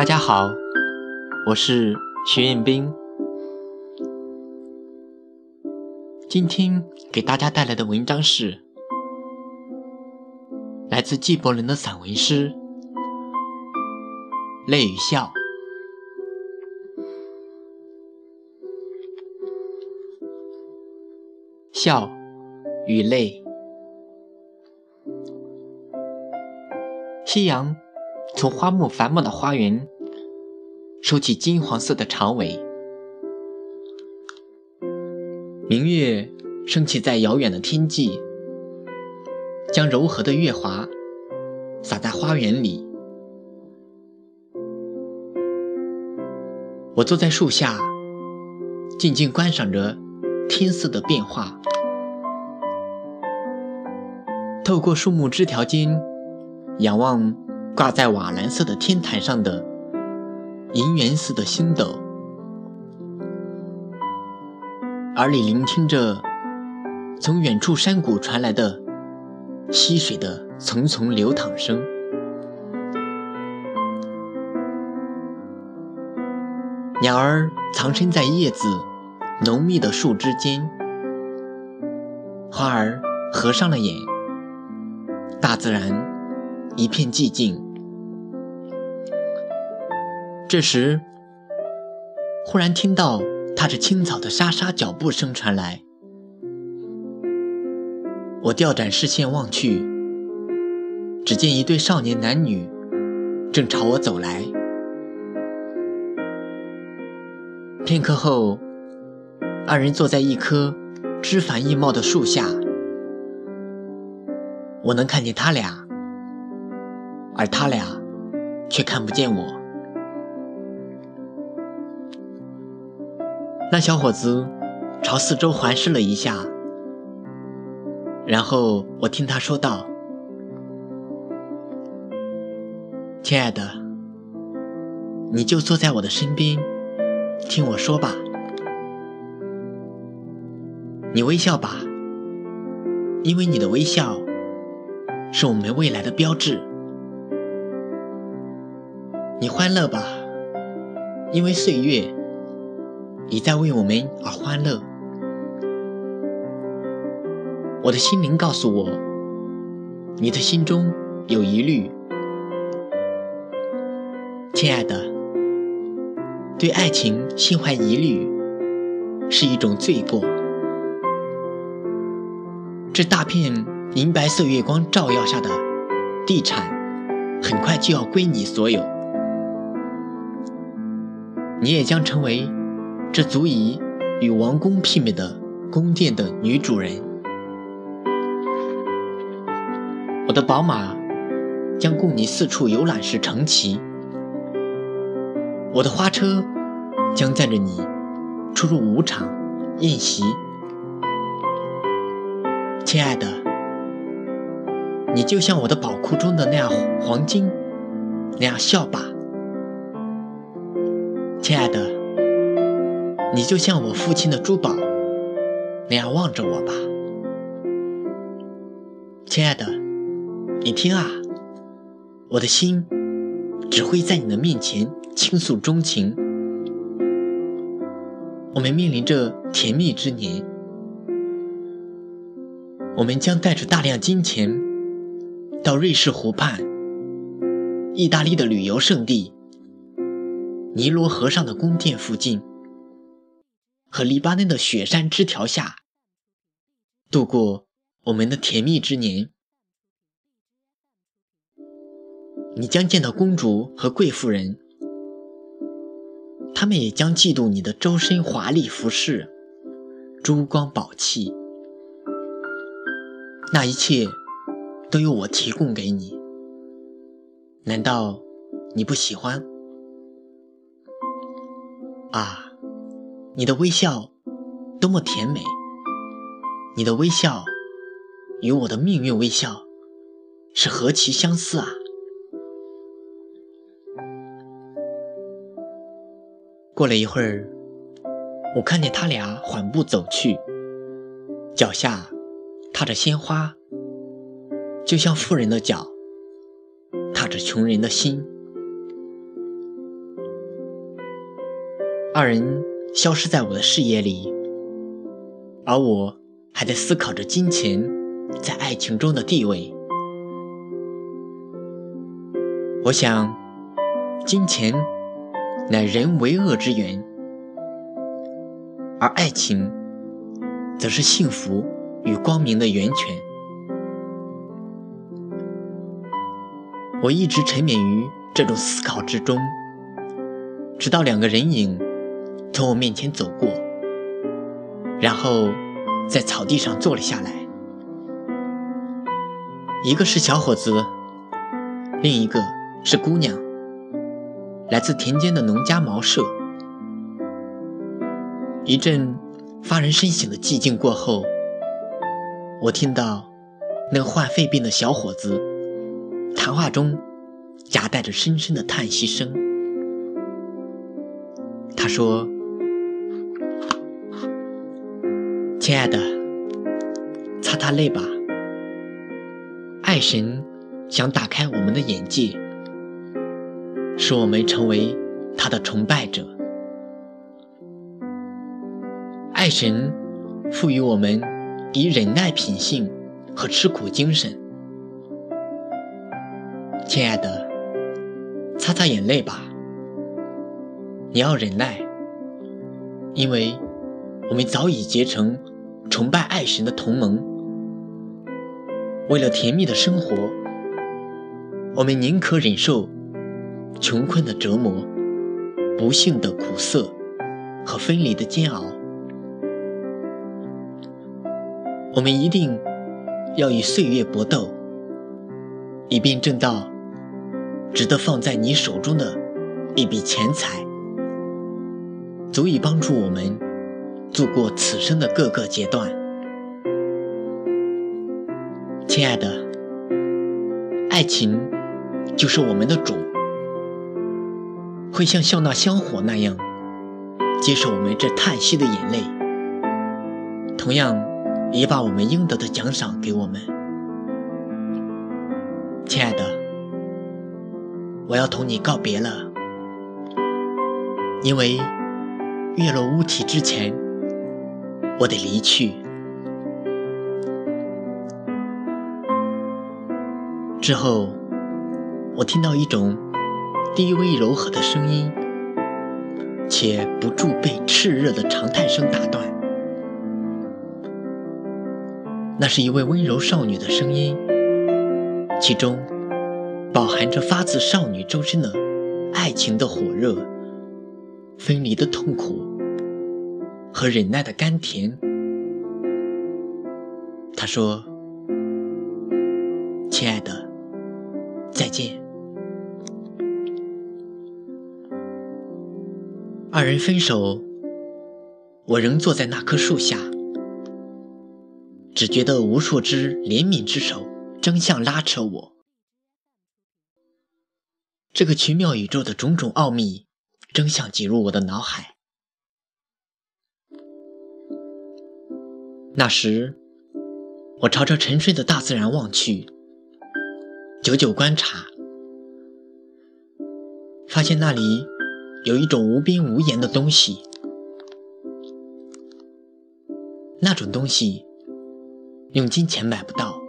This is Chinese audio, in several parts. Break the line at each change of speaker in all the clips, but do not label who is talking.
大家好，我是徐彦斌。今天给大家带来的文章是来自纪伯伦的散文诗《泪与笑》。笑与泪，夕阳从花木繁茂的花园收起金黄色的长尾，明月升起在遥远的天际，将柔和的月华洒在花园里。我坐在树下，静静观赏着天色的变化。透过树木枝条间，仰望挂在瓦蓝色的天台上的银元似的星斗，耳里聆听着从远处山谷传来的溪水的淙淙流淌声。鸟儿藏身在叶子浓密的树枝间，花儿合上了眼。大自然一片寂静。这时，忽然听到踏着青草的沙沙脚步声传来。我调转视线望去，只见一对少年男女正朝我走来。片刻后，二人坐在一棵枝繁叶茂的树下。我能看见他俩，而他俩却看不见我。那小伙子朝四周环视了一下，然后我听他说道：“亲爱的，你就坐在我的身边，听我说吧。你微笑吧，因为你的微笑。”是我们未来的标志。你欢乐吧，因为岁月已在为我们而欢乐。我的心灵告诉我，你的心中有疑虑，亲爱的，对爱情心怀疑虑是一种罪过。这大片。银白色月光照耀下的地产，很快就要归你所有。你也将成为这足以与王宫媲美的宫殿的女主人。我的宝马将供你四处游览时乘骑。我的花车将载着你出入舞场宴席。亲爱的。你就像我的宝库中的那样黄金，那样笑吧，亲爱的。你就像我父亲的珠宝，那样望着我吧，亲爱的。你听啊，我的心只会在你的面前倾诉衷情。我们面临着甜蜜之年，我们将带着大量金钱。到瑞士湖畔、意大利的旅游胜地、尼罗河上的宫殿附近和黎巴嫩的雪山枝条下，度过我们的甜蜜之年。你将见到公主和贵妇人，他们也将嫉妒你的周身华丽服饰、珠光宝气。那一切。都由我提供给你，难道你不喜欢？啊，你的微笑多么甜美！你的微笑与我的命运微笑是何其相似啊！过了一会儿，我看见他俩缓步走去，脚下踏着鲜花。就像富人的脚踏着穷人的心，二人消失在我的视野里，而我还在思考着金钱在爱情中的地位。我想，金钱乃人为恶之源，而爱情则是幸福与光明的源泉。我一直沉湎于这种思考之中，直到两个人影从我面前走过，然后在草地上坐了下来。一个是小伙子，另一个。是姑娘，来自田间的农家茅舍。一阵发人深省的寂静过后，我听到那个患肺病的小伙子谈话中夹带着深深的叹息声。他说：“亲爱的，擦擦泪吧。爱神想打开我们的眼界。”使我们成为他的崇拜者。爱神赋予我们以忍耐品性和吃苦精神。亲爱的，擦擦眼泪吧。你要忍耐，因为我们早已结成崇拜爱神的同盟。为了甜蜜的生活，我们宁可忍受。穷困的折磨，不幸的苦涩和分离的煎熬，我们一定要与岁月搏斗，以便挣到值得放在你手中的一笔钱财，足以帮助我们度过此生的各个阶段。亲爱的，爱情就是我们的主。会像笑纳香火那样接受我们这叹息的眼泪，同样也把我们应得的奖赏给我们。亲爱的，我要同你告别了，因为月落乌啼之前，我得离去。之后，我听到一种。低微柔和的声音，且不住被炽热的长叹声打断。那是一位温柔少女的声音，其中饱含着发自少女周身的爱情的火热、分离的痛苦和忍耐的甘甜。他说：“亲爱的，再见。”二人分手，我仍坐在那棵树下，只觉得无数只怜悯之手争相拉扯我。这个奇妙宇宙的种种奥秘争相挤入我的脑海。那时，我朝着沉睡的大自然望去，久久观察，发现那里。有一种无边无沿的东西，那种东西用金钱买不到，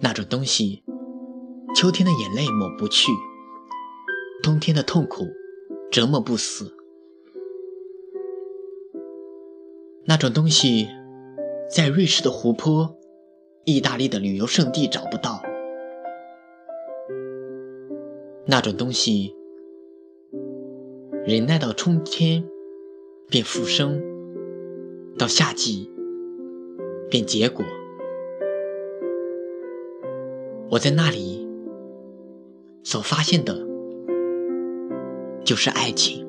那种东西秋天的眼泪抹不去，冬天的痛苦折磨不死，那种东西在瑞士的湖泊、意大利的旅游胜地找不到，那种东西。忍耐到春天，便复生；到夏季，便结果。我在那里所发现的，就是爱情。